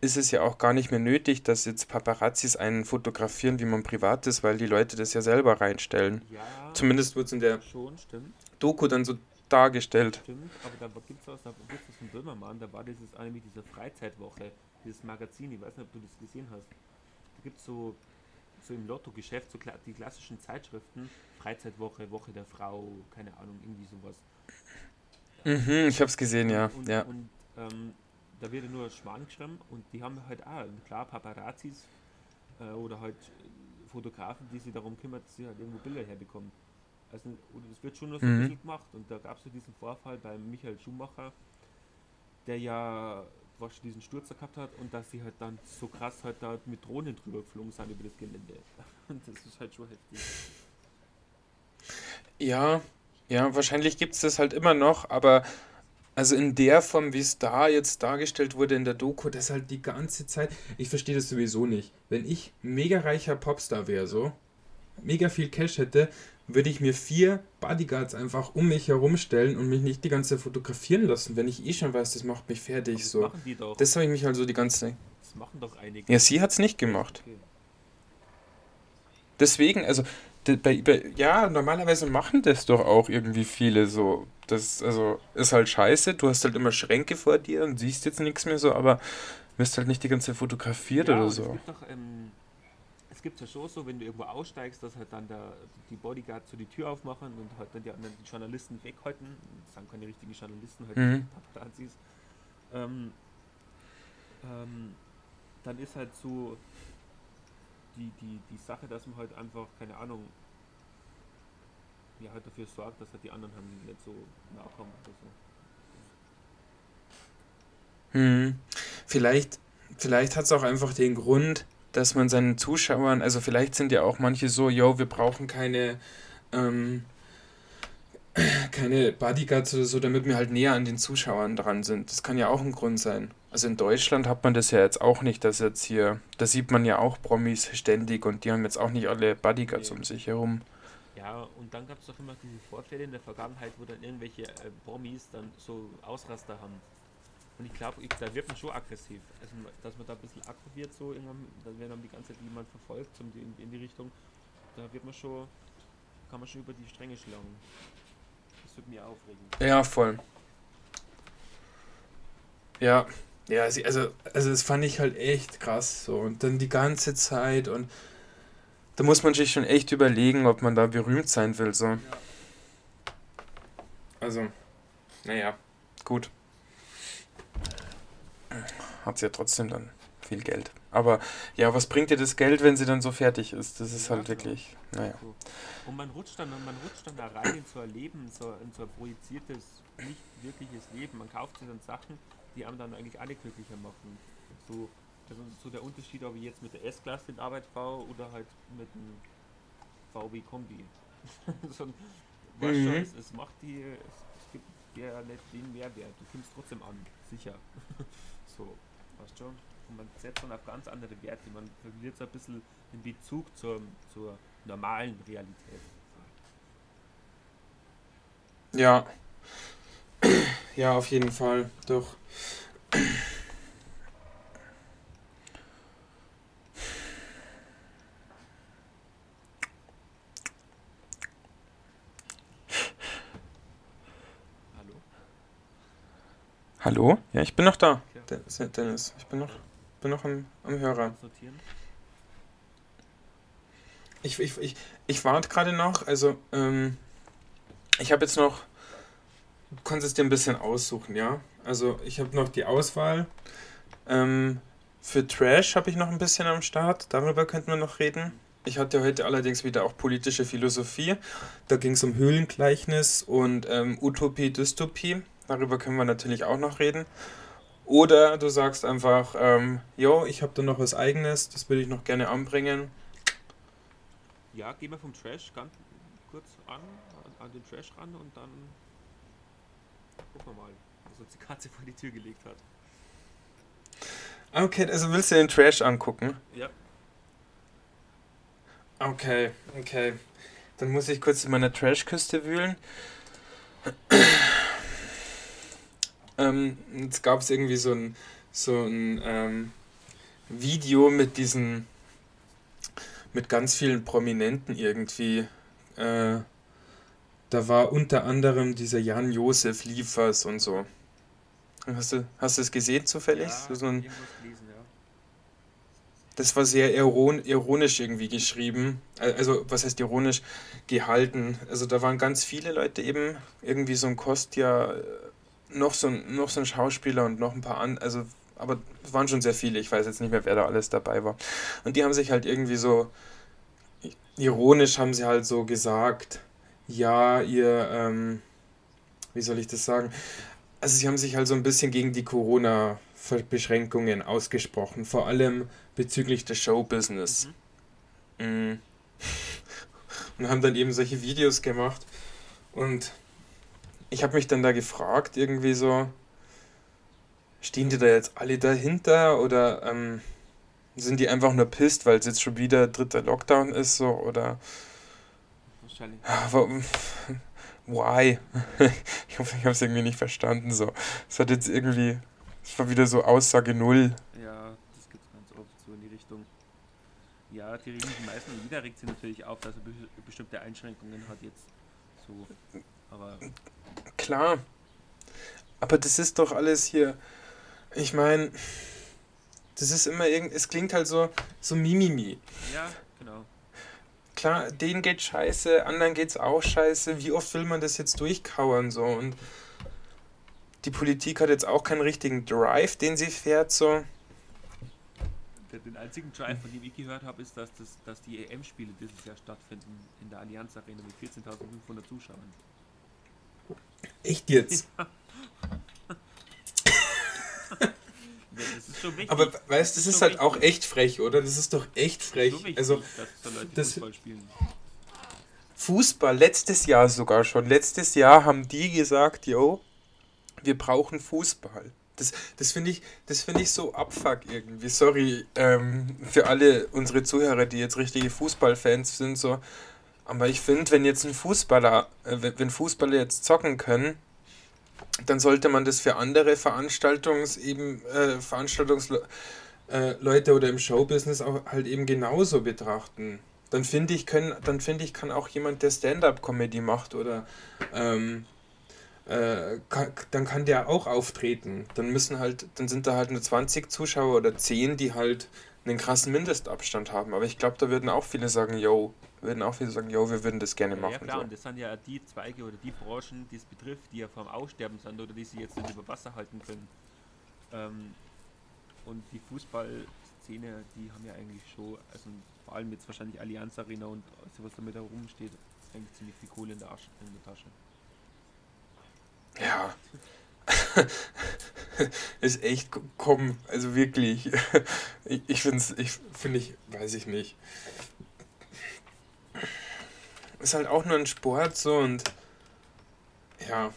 ist es ja auch gar nicht mehr nötig, dass jetzt Paparazzis einen fotografieren, wie man privat ist, weil die Leute das ja selber reinstellen. Ja, Zumindest wird es in der schon, Doku dann so dargestellt. Stimmt, aber da gibt es da gibt es von Böhmermann, da war dieses eine mit dieser Freizeitwoche, dieses Magazin, ich weiß nicht, ob du das gesehen hast. Da gibt es so, so im Lotto-Geschäft so die klassischen Zeitschriften, Freizeitwoche, Woche der Frau, keine Ahnung, irgendwie sowas. Mhm, ich hab's gesehen, ja. Und, ja. und ähm, da wird nur Schwan geschrieben und die haben halt auch, klar, Paparazzis äh, oder halt Fotografen, die sich darum kümmern, dass sie halt irgendwo Bilder herbekommen. Also, das wird schon nur so mhm. ein bisschen gemacht und da gab es ja diesen Vorfall bei Michael Schumacher, der ja was diesen Sturz gehabt hat und dass sie halt dann so krass halt da mit Drohnen drüber geflogen sind über das Gelände. Und das ist halt schon heftig. Ja, ja, wahrscheinlich gibt es das halt immer noch, aber also in der Form, wie es da jetzt dargestellt wurde in der Doku, das halt die ganze Zeit. Ich verstehe das sowieso nicht. Wenn ich mega reicher Popstar wäre, so, mega viel Cash hätte, würde ich mir vier Bodyguards einfach um mich herumstellen und mich nicht die ganze Zeit fotografieren lassen, wenn ich eh schon weiß, das macht mich fertig. Das so. Machen die doch. Das habe ich mich halt so die ganze Zeit. Das machen doch einige. Ja, sie hat es nicht gemacht. Deswegen, also, bei, bei, ja, normalerweise machen das doch auch irgendwie viele so. Das also ist halt scheiße. Du hast halt immer Schränke vor dir und siehst jetzt nichts mehr so, aber wirst halt nicht die ganze Zeit fotografiert ja, oder so. Es gibt doch, ähm, es gibt ja schon so, wenn du irgendwo aussteigst, dass halt dann der, die Bodyguards so die Tür aufmachen und halt dann die anderen die Journalisten weghalten. Das sind keine richtigen Journalisten, halt mhm. Paparazzis. Ähm, ähm, dann ist halt so die, die, die Sache, dass man halt einfach, keine Ahnung, ja, halt dafür sorgt, dass halt die anderen haben nicht so nachkommen oder so. Hm. Vielleicht, vielleicht hat es auch einfach den Grund, dass man seinen Zuschauern, also vielleicht sind ja auch manche so, yo, wir brauchen keine, ähm, keine Bodyguards oder so, damit wir halt näher an den Zuschauern dran sind. Das kann ja auch ein Grund sein. Also in Deutschland hat man das ja jetzt auch nicht, dass jetzt hier, da sieht man ja auch Promis ständig und die haben jetzt auch nicht alle Bodyguards okay. um sich herum. Ja, und dann gab es doch immer diese Vorfälle in der Vergangenheit, wo dann irgendwelche äh, Promis dann so Ausraster haben. Und ich glaube, da wird man schon aggressiv. Also, dass man da ein bisschen aggro wird, so dann werden dann die ganze Zeit jemand verfolgt so in, in die Richtung. Da wird man schon, kann man schon über die Stränge schlagen. Das wird mir aufregen. Ja, voll. Ja, ja, also, also das fand ich halt echt krass so. Und dann die ganze Zeit und da muss man sich schon echt überlegen, ob man da berühmt sein will. So. Also, naja, gut. Hat sie ja trotzdem dann viel Geld. Aber ja, was bringt dir das Geld, wenn sie dann so fertig ist? Das ist ja, halt genau. wirklich, naja. Und man rutscht dann, man rutscht dann da rein in so ein Leben, so, in so ein projiziertes, nicht wirkliches Leben. Man kauft sich dann Sachen, die einem dann eigentlich alle glücklicher machen. So, also so der Unterschied, ob ich jetzt mit der S-Klasse in Arbeit fahre oder halt mit dem VW Kombi. so, weißt mhm. schon, es, es, macht die, es, es gibt ja nicht den Mehrwert. Du kommst trotzdem an, sicher. so, weißt schon. Und man setzt dann auf ganz andere Werte. Man verliert so ein bisschen den Bezug zur, zur normalen Realität. Ja. Ja, auf jeden Fall. Doch. Hallo? Ja, ich bin noch da. Dennis, ich bin noch, bin noch am, am Hörer. Ich, ich, ich, ich warte gerade noch, also ähm, ich habe jetzt noch, du kannst es dir ein bisschen aussuchen, ja? Also ich habe noch die Auswahl. Ähm, für Trash habe ich noch ein bisschen am Start, darüber könnten wir noch reden. Ich hatte heute allerdings wieder auch politische Philosophie. Da ging es um Höhlengleichnis und ähm, Utopie, Dystopie. Darüber können wir natürlich auch noch reden. Oder du sagst einfach, ähm, jo, ich habe da noch was eigenes, das würde ich noch gerne anbringen. Ja, gehen wir vom Trash ganz kurz an, an den Trash ran und dann gucken wir mal, was uns die Katze vor die Tür gelegt hat. Okay, also willst du den Trash angucken? Ja. Okay, okay. Dann muss ich kurz in meiner Trashküste wühlen. ähm, jetzt gab es irgendwie so ein, so ein ähm, Video mit diesen, mit ganz vielen Prominenten irgendwie. Äh, da war unter anderem dieser Jan-Josef Liefers und so. Hast du, hast du es gesehen zufällig? Ja, so ein, ja. das war sehr iron, ironisch irgendwie geschrieben. Al- Also, was heißt ironisch gehalten? Also, da waren ganz viele Leute eben, irgendwie so ein Kostja, äh, noch so ein, noch so ein Schauspieler und noch ein paar an, also, aber es waren schon sehr viele. Ich weiß jetzt nicht mehr, wer da alles dabei war. Und die haben sich halt irgendwie so, ironisch haben sie halt so gesagt, ja, ihr, ähm, wie soll ich das sagen? Also, sie haben sich halt so ein bisschen gegen die Corona-Beschränkungen ausgesprochen, vor allem bezüglich des Showbusiness. Mhm. Mm. Und haben dann eben solche Videos gemacht. Und ich habe mich dann da gefragt, irgendwie so, stehen die da jetzt alle dahinter oder ähm, sind die einfach nur pisst, weil es jetzt schon wieder dritter Lockdown ist, so, oder Wahrscheinlich. wa- why? Ich hoffe, ich habe es irgendwie nicht verstanden, so. Es hat jetzt irgendwie, es war wieder so Aussage null. Ja, das gibt es ganz oft so in die Richtung. Ja, die regen sich meistens, jeder regt sich natürlich auf, dass er be bestimmte Einschränkungen hat jetzt. So. Aber Klar. Aber das ist doch alles hier. Ich meine, das ist immer irgend. Es klingt halt so, so Mimimi. ja, genau. Klar, denen geht scheiße, anderen geht's auch scheiße. Wie oft will man das jetzt durchkauern so? Und die Politik hat jetzt auch keinen richtigen Drive, den sie fährt so. Der, den einzigen Drive, von dem ich gehört habe, ist, dass, das, dass die EM-Spiele dieses Jahr stattfinden in der Allianz Arena mit 14.500 Zuschauern. Echt jetzt? Das ist schon wichtig. Aber weißt du, das schon ist halt auch wichtig. echt frech, oder? Das ist doch echt frech. So wichtig, Also dass da Leute das- Fußball spielen. Fußball, letztes Jahr sogar schon. Letztes Jahr haben die gesagt, yo, wir brauchen Fußball. Das, das finde ich, das finde ich so abfuck irgendwie. Sorry ähm, für alle unsere Zuhörer, die jetzt richtige Fußballfans sind, so. Aber ich finde, wenn jetzt ein Fußballer, äh, wenn Fußballer jetzt zocken können, dann sollte man das für andere Veranstaltungs eben äh, Veranstaltungsleute äh, oder im Showbusiness auch halt eben genauso betrachten. Dann finde ich, können, dann finde ich, kann auch jemand, der Stand-up-Comedy macht oder ähm, äh, kann, dann kann der auch auftreten. Dann müssen halt, dann sind da halt nur 20 Zuschauer oder 10, die halt einen krassen Mindestabstand haben. Aber ich glaube, da würden auch viele sagen, yo, würden auch viele sagen, yo, wir würden das gerne machen. ja klar, so. und das sind ja die Zweige oder die Branchen, die es betrifft, die ja vom Aussterben sind oder die sie jetzt nicht über Wasser halten können. Ähm, und die Fußballszene, die haben ja eigentlich schon, also vor allem jetzt wahrscheinlich Allianz Arena und alles, was damit herumsteht, eigentlich ziemlich viel Kohle in der, Asche, in der Tasche. Ja. ist echt, komm, also wirklich. Ich, ich finde es, ich finde ich, weiß ich nicht. Ist halt auch nur ein Sport so und ja.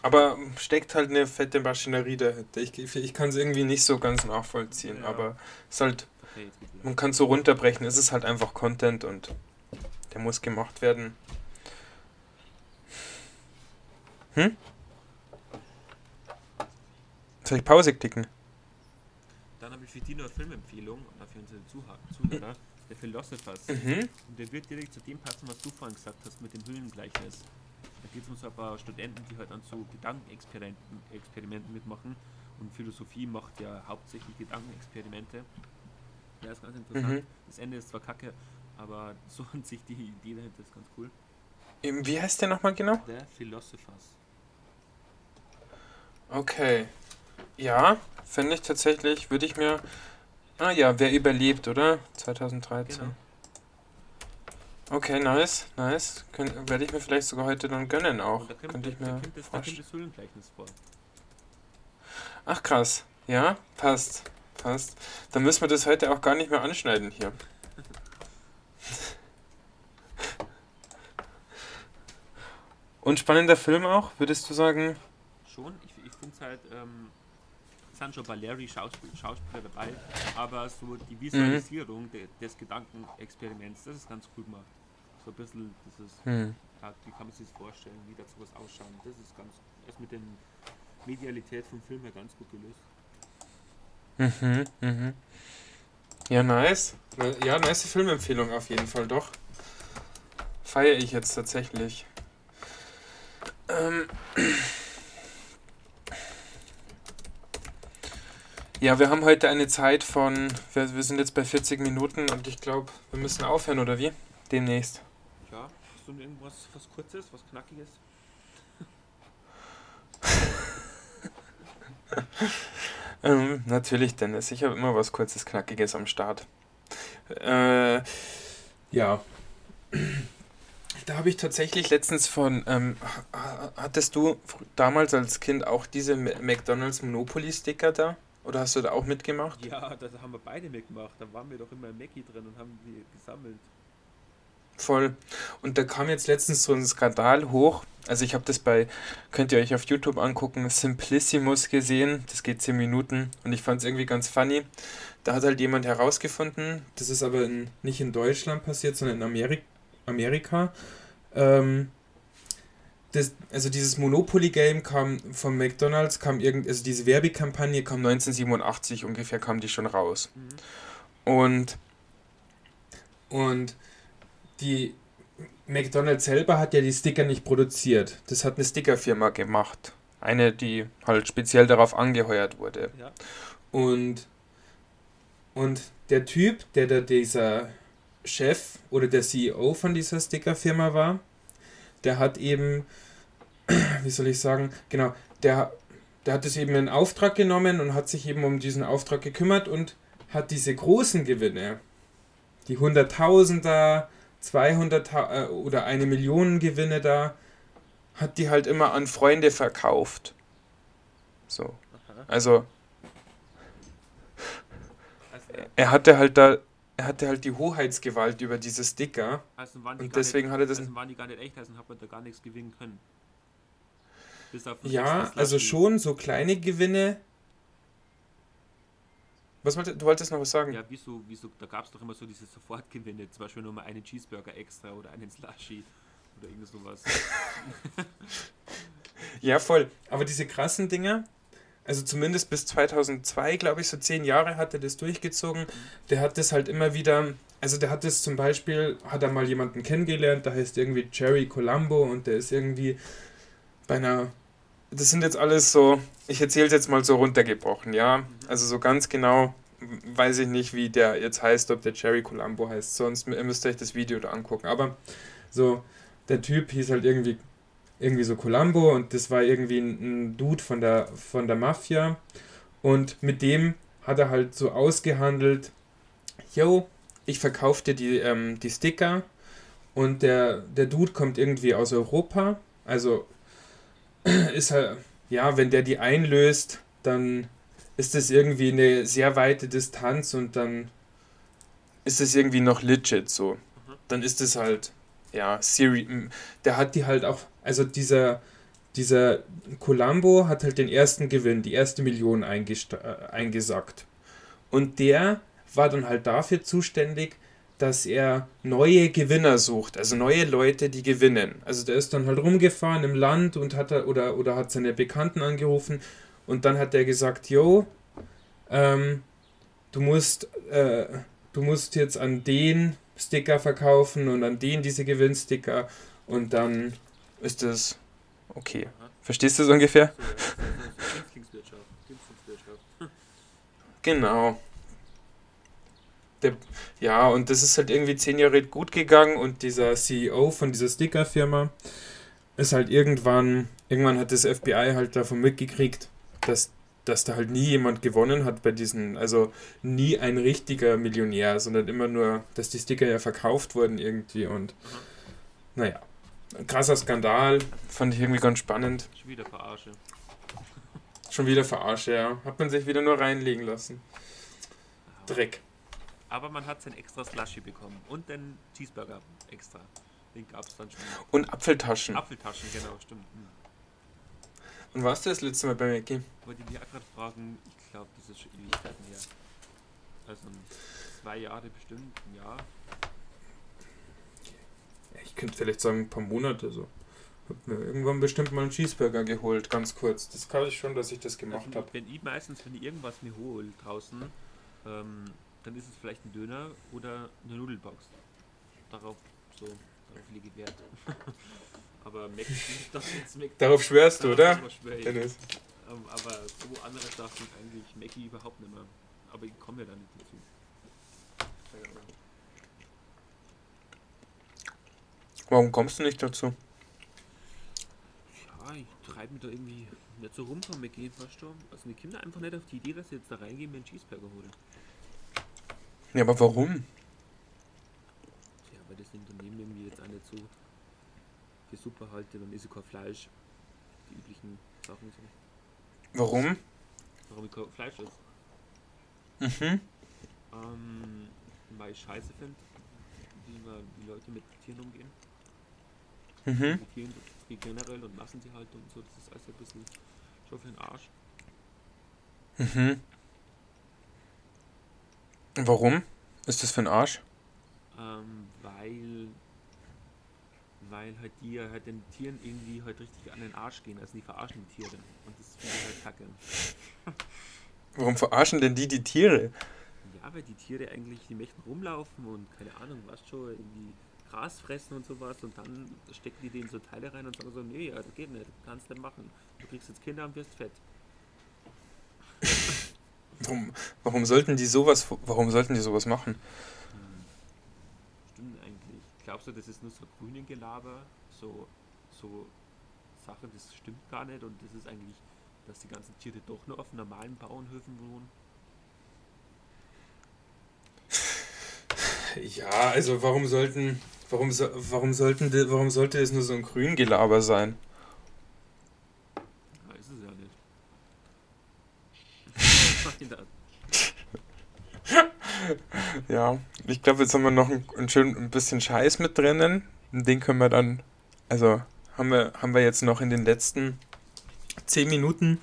Aber steckt halt eine fette Maschinerie dahinter. Ich, ich kann es irgendwie nicht so ganz nachvollziehen, Ja. aber es ist halt, man kann es so runterbrechen, es ist halt einfach Content und der muss gemacht werden. Hm? Soll ich Pause klicken? Dann habe ich für die noch Filmempfehlung für unsere Zuhörer, der Philosophers. Mhm. Und der wird direkt zu dem passen, was du vorhin gesagt hast mit dem Höhlengleichnis. Da geht es um so ein paar Studenten, die halt an so Gedankenexperimenten Experimenten mitmachen. Und Philosophie macht ja hauptsächlich Gedankenexperimente. Ja, ist ganz interessant. Mhm. Das Ende ist zwar kacke, aber so an sich die Idee dahinter ist ganz cool. Wie heißt der nochmal genau? The Philosophers. Okay. Ja, finde ich tatsächlich, würde ich mir. Ah ja, wer überlebt, oder? 2013. Genau. Okay, nice, nice. Kön- Werde ich mir vielleicht sogar heute dann gönnen auch. Da kommt, Könnte ich mir das, da kommt vorstellen. das vor. Ach krass. Ja, passt. Passt. Dann müssen wir das heute auch gar nicht mehr anschneiden hier. Und spannender Film auch, würdest du sagen? Schon, ich, ich finde es halt, ähm, bei Larry Schauspiel, Schauspieler dabei, aber so die Visualisierung mhm. de, des Gedankenexperiments, das ist ganz cool gemacht. So ein bisschen dieses, mhm. ja, wie kann man sich das vorstellen, wie das sowas ausschauen. Das ist ganz, ist mit der Medialität vom Film her ganz gut gelöst. Mhm, mhm. Ja, nice. Ja, nice Filmempfehlung auf jeden Fall, doch. Feiere ich jetzt tatsächlich. Ähm. Ja, wir haben heute eine Zeit von, wir, wir sind jetzt bei 40 Minuten und ich glaube, wir müssen aufhören, oder wie? Demnächst. Ja, hast du irgendwas was Kurzes, was Knackiges? ähm, natürlich, Dennis. Ich habe immer was Kurzes, Knackiges am Start. Äh, ja. Da habe ich tatsächlich letztens von, ähm, hattest du damals als Kind auch diese McDonalds Monopoly-Sticker da? Oder hast du da auch mitgemacht? Ja, da haben wir beide mitgemacht. Da waren wir doch immer im Mackie drin und haben die gesammelt. Voll. Und da kam jetzt letztens so ein Skandal hoch. Also ich habe das bei, könnt ihr euch auf YouTube angucken, Simplissimus gesehen. Das geht 10 Minuten und ich fand es irgendwie ganz funny. Da hat halt jemand herausgefunden, das ist aber in, nicht in Deutschland passiert, sondern in Amerik Amerika. Ähm, das, also dieses Monopoly-Game kam von McDonalds, kam irgend, also diese Werbekampagne kam 1987 ungefähr, kam die schon raus. Mhm. Und, und die McDonalds selber hat ja die Sticker nicht produziert. Das hat eine Stickerfirma gemacht. Eine, die halt speziell darauf angeheuert wurde. Ja. Und, und der Typ, der da dieser Chef oder der CEO von dieser Stickerfirma war, der hat eben, wie soll ich sagen, genau, der, der hat es eben in Auftrag genommen und hat sich eben um diesen Auftrag gekümmert und hat diese großen Gewinne, die Hunderttausender, 200 äh, oder eine Million Gewinne da, hat die halt immer an Freunde verkauft. So. Also, also er hatte halt da er hatte halt die Hoheitsgewalt über diese Sticker. Also und deswegen nicht, hat er das. Also waren die gar nicht echt, also hat man da gar nichts gewinnen können. ja, also schon so kleine Gewinne. Was wollte, du wolltest noch was sagen? Ja, wieso, wieso, da gab es doch immer so diese Sofortgewinne, zum Beispiel nur mal einen Cheeseburger extra oder einen Slushy oder irgend sowas. ja, voll. Aber diese krassen Dinger, also zumindest bis 2002, glaube ich, so zehn Jahre hat er das durchgezogen. Der hat das halt immer wieder, also der hat das zum Beispiel, hat er mal jemanden kennengelernt, da heißt irgendwie Jerry Colombo und der ist irgendwie bei einer, das sind jetzt alles so, ich erzähle es jetzt mal so runtergebrochen, ja. Also so ganz genau weiß ich nicht, wie der jetzt heißt, ob der Jerry Colombo heißt, sonst müsst ihr euch das Video da angucken. Aber so, der Typ hieß halt irgendwie irgendwie so Columbo und das war irgendwie ein, ein Dude von der, von der Mafia und mit dem hat er halt so ausgehandelt, yo, ich verkaufe dir die, ähm, die Sticker und der, der Dude kommt irgendwie aus Europa, also ist halt, ja, wenn der die einlöst, dann ist das irgendwie eine sehr weite Distanz und dann ist es irgendwie noch legit so. Mhm. Dann ist es halt, ja, Siri, der hat die halt auch also dieser, dieser Columbo hat halt den ersten Gewinn, die erste Million äh, eingesackt. Und der war dann halt dafür zuständig, dass er neue Gewinner sucht, also neue Leute, die gewinnen. Also der ist dann halt rumgefahren im Land und hat oder, oder hat seine Bekannten angerufen und dann hat er gesagt, yo, ähm, du musst, äh, du musst jetzt an den Sticker verkaufen und an den diese Gewinnsticker und dann ist das okay. Verstehst du es ungefähr? Genau. Der, ja, und das ist halt irgendwie zehn Jahre gut gegangen und dieser CEO von dieser Sticker-Firma ist halt irgendwann, irgendwann hat das FBI halt davon mitgekriegt, dass, dass da halt nie jemand gewonnen hat bei diesen, also nie ein richtiger Millionär, sondern immer nur, dass die Sticker ja verkauft wurden irgendwie und mhm. naja. Ein krasser Skandal. Fand ich irgendwie ganz spannend. Schon wieder Verarsche. Schon wieder Verarsche, ja. Hat man sich wieder nur reinlegen lassen. Dreck. Aber man hat sein extra Slushy bekommen. Und den Cheeseburger extra. Den gab es dann schon. Und Apfeltaschen. Apfeltaschen, genau, stimmt. Hm. Und warst du das letzte Mal bei Mackie? Wollte ich dich auch gerade fragen, ich glaube, das ist schon Ewigkeiten her. Also zwei Jahre bestimmt, ein Jahr. Ich könnte vielleicht sagen, ein paar Monate so. Hab mir irgendwann bestimmt mal einen Cheeseburger geholt, ganz kurz. Das kann ich schon, dass ich das gemacht also, habe. Wenn ich meistens, wenn ich irgendwas mir hole draußen, ähm, dann ist es vielleicht ein Döner oder eine Nudelbox. Darauf, so, darauf ich Wert. aber Mac das jetzt Mac Darauf schwörst du, oder? schwör. Dennis. Ähm, aber so andere Sachen eigentlich Mackie überhaupt nicht mehr. Aber ich komme ja da nicht dazu. Keine Ahnung. Warum kommst du nicht dazu? Ja, ich treibe mich da irgendwie nicht so rum von Mackie, weißt du? Also die Kinder einfach nicht auf die Idee, dass sie jetzt da reingehen und einen Cheeseburger holen. Ja, aber warum? Ja, weil das Unternehmen irgendwie jetzt auch nicht so für super halte, dann ist kein Fleisch. Die üblichen Sachen so. Warum? Warum ich kein Fleisch esse? Mhm. Ähm, weil ich scheiße finde, wie, man- wie Leute mit Tieren umgehen. Mhm. Wie generell und halt und so. Das ist alles ein bisschen schon für den Arsch. Mhm. Warum? Ist das für ein Arsch? Ähm, weil weil halt die halt den Tieren irgendwie halt richtig an den Arsch gehen, also die verarschen die Tiere. Und das finde ich halt kacke. Warum verarschen denn die die Tiere? Ja, weil die Tiere eigentlich, die möchten rumlaufen und keine Ahnung, was schon, irgendwie Gras fressen und sowas und dann stecken die denen so Teile rein und sagen so, nee, ja, das geht nicht, kannst nicht machen. Du kriegst jetzt Kinder und wirst fett. Warum, warum sollten die sowas warum sollten die sowas machen? Hm. Stimmt eigentlich. Glaubst du, das ist nur so grünen Gelaber, so, so Sache, das stimmt gar nicht und das ist eigentlich, dass die ganzen Tiere doch nur auf normalen Bauernhöfen wohnen? Ja, also warum sollten warum so, warum sollten die, warum sollte es nur so ein Grüngelaber sein? Ja, ist es ja nicht. Ja, ich glaube, jetzt haben wir noch ein, ein schön ein bisschen Scheiß mit drinnen. Den können wir dann, also haben wir, haben wir jetzt noch in den letzten zehn Minuten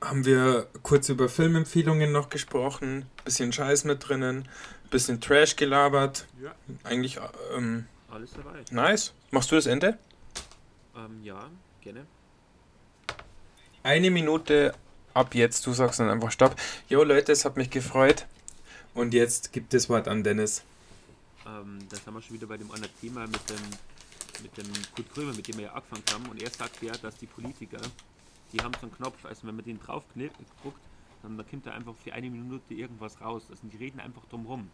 haben wir kurz über Filmempfehlungen noch gesprochen, bisschen Scheiß mit drinnen, bisschen Trash gelabert. ja, Eigentlich ähm, alles dabei. nice. Machst du das Ende? Ähm, ja, gerne. Eine Minute ab jetzt, du sagst dann einfach Stopp. Jo Leute, es hat mich gefreut. Und jetzt gibt das Wort an Dennis. Ähm, da sind wir schon wieder bei dem anderen Thema mit dem, mit dem Kurt Krömer, mit dem wir ja angefangen haben. Und er sagt ja, dass die Politiker, die haben so einen Knopf, also wenn man den drauf druckt, dann da kommt da einfach für eine Minute irgendwas raus. Also die reden einfach drum rum.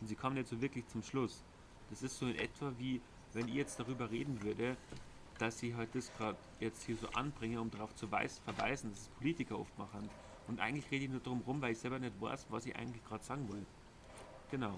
Und sie kommen nicht so wirklich zum Schluss. Das ist so in etwa wie, wenn ich jetzt darüber reden würde, dass ich halt das gerade jetzt hier so anbringe, um darauf zu weis verweisen, dass es Politiker oft machen. Und eigentlich rede ich nur drum rum, weil ich selber nicht weiß, was ich eigentlich gerade sagen will. Genau.